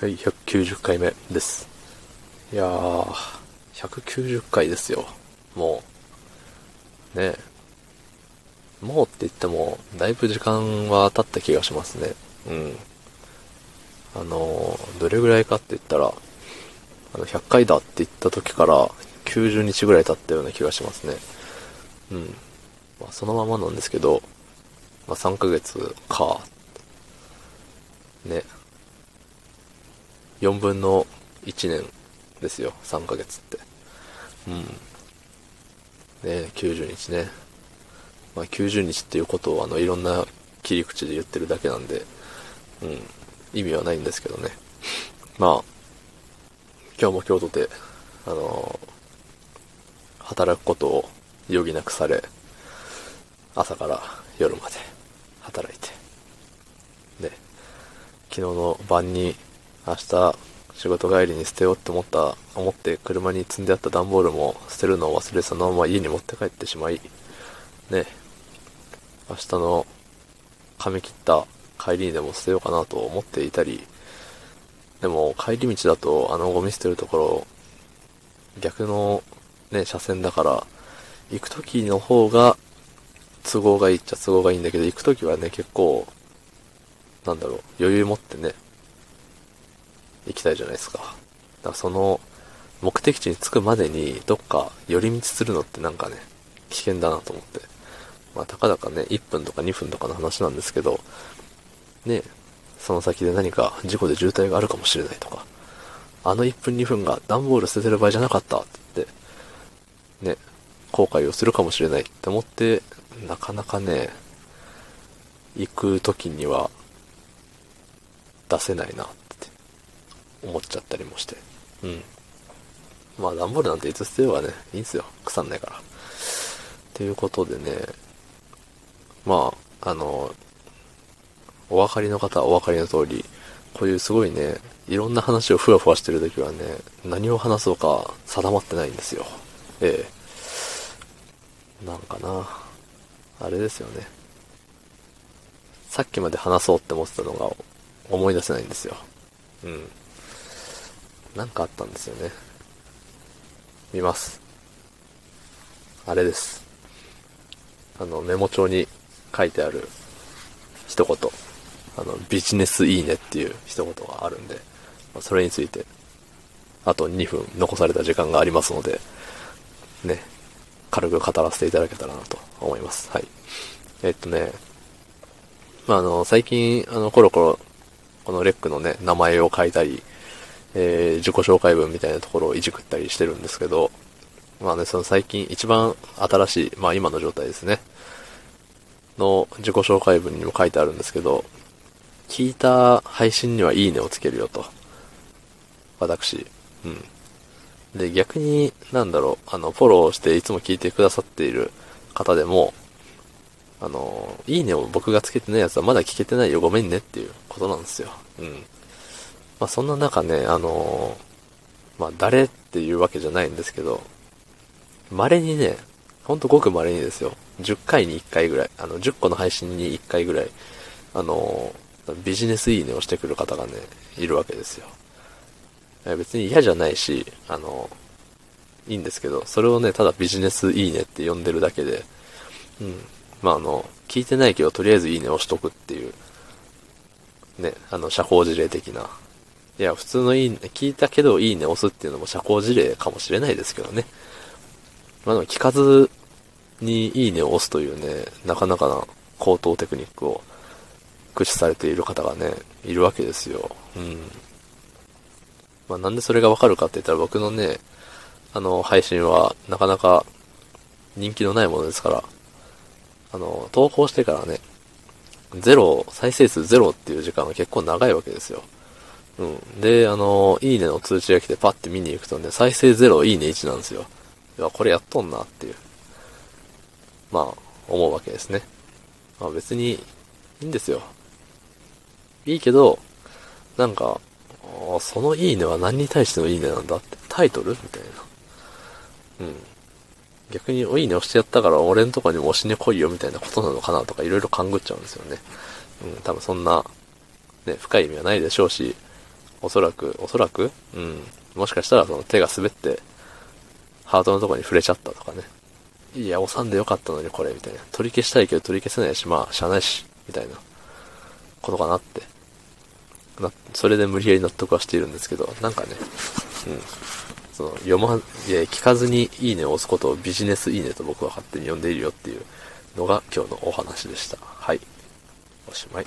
はい、190回目です。いやー、190回ですよ。もう。ねもうって言っても、だいぶ時間は経った気がしますね。うん。あのー、どれぐらいかって言ったら、あの、100回だって言った時から90日ぐらい経ったような気がしますね。うん。まあ、そのままなんですけど、まあ、3ヶ月か。ね。4分の1年ですよ、3ヶ月って。うん。ね90日ね。まあ、90日っていうことをあの、いろんな切り口で言ってるだけなんで、うん。意味はないんですけどね。まあ、今日も京都で、あの働くことを余儀なくされ、朝から夜まで働いて、で、昨日の晩に明日仕事帰りに捨てようって思った、思って車に積んであった段ボールも捨てるのを忘れそのまま家に持って帰ってしまい、ね、明日の髪切った帰りにでも捨てようかなと思っていたり、でも帰り道だとあのゴミ捨てるところ、逆のね、車線だから、行く時の方が都合がいいっちゃ都合がいいんだけど、行く時はね、結構、なんだろう、余裕持ってね、行きたいじゃないですか。だからその、目的地に着くまでに、どっか寄り道するのってなんかね、危険だなと思って。まあ、たかだかね、1分とか2分とかの話なんですけど、ね、その先で何か事故で渋滞があるかもしれないとか、あの1分2分が段ボール捨ててる場合じゃなかったってって、ね、後悔をするかもしれないって思って、なかなかね、行く時には出せないなっ思っちゃったりもして。うん。まあ段ボールなんていつ捨てようがね、いいんすよ。腐んないから。っていうことでね、まあ、あの、お分かりの方はお分かりの通り、こういうすごいね、いろんな話をふわふわしてるときはね、何を話そうか定まってないんですよ。ええ。なんかな。あれですよね。さっきまで話そうって思ってたのが思い出せないんですよ。うん。なんかあったんですよね。見ます。あれです。あの、メモ帳に書いてある一言。あの、ビジネスいいねっていう一言があるんで、まそれについて、あと2分残された時間がありますので、ね、軽く語らせていただけたらなと思います。はい。えっとね、まあ、あの、最近、あの、コロコロ、このレックのね、名前を書いたり、えー、自己紹介文みたいなところをいじくったりしてるんですけど、まあね、その最近一番新しい、まあ今の状態ですね、の自己紹介文にも書いてあるんですけど、聞いた配信にはいいねをつけるよと。私。うん。で、逆に、なんだろう、あの、フォローしていつも聞いてくださっている方でも、あの、いいねを僕がつけてないやつはまだ聞けてないよ、ごめんねっていうことなんですよ。うん。まあ、そんな中ね、あのまあ、誰っていうわけじゃないんですけど、稀にね、ほんとごく稀にですよ、10回に1回ぐらい、あの、10個の配信に1回ぐらい、あのビジネスいいねをしてくる方がね、いるわけですよ。別に嫌じゃないし、あの、いいんですけど、それをね、ただビジネスいいねって呼んでるだけで、うん。まあ、あの、聞いてないけど、とりあえずいいね押しとくっていう、ね、あの、社交辞令的な。いや、普通のいいね、聞いたけどいいね押すっていうのも社交辞令かもしれないですけどね。まあ、でも聞かずにいいねを押すというね、なかなかな高等テクニックを駆使されている方がね、いるわけですよ。うん。まあ、なんでそれがわかるかって言ったら僕のね、あの、配信はなかなか人気のないものですから、あの、投稿してからね、ゼロ、再生数ゼロっていう時間が結構長いわけですよ。うん。で、あの、いいねの通知が来てパッて見に行くとね、再生ゼロ、いいね1なんですよ。いや、これやっとんなっていう、まあ、思うわけですね。まあ別に、いいんですよ。いいけど、なんか、そのいいねは何に対してのいいねなんだって、タイトル？みたいな。うん。逆に、いいね押してやったから俺んとこにも押しに来いよみたいなことなのかなとかいろいろ勘ぐっちゃうんですよね。うん、多分そんな、ね、深い意味はないでしょうし、おそらく、おそらく？うん。もしかしたらその手が滑って、ハートのとこに触れちゃったとかね。いや、押さんでよかったのにこれ、みたいな。取り消したいけど取り消せないし、まあ、しゃないし、みたいなことかなって。な、それで無理やり納得はしているんですけど、なんかね、うん。その、読ま、いや、聞かずにいいねを押すことをビジネスいいねと僕は勝手に呼んでいるよっていうのが今日のお話でした。はい。おしまい。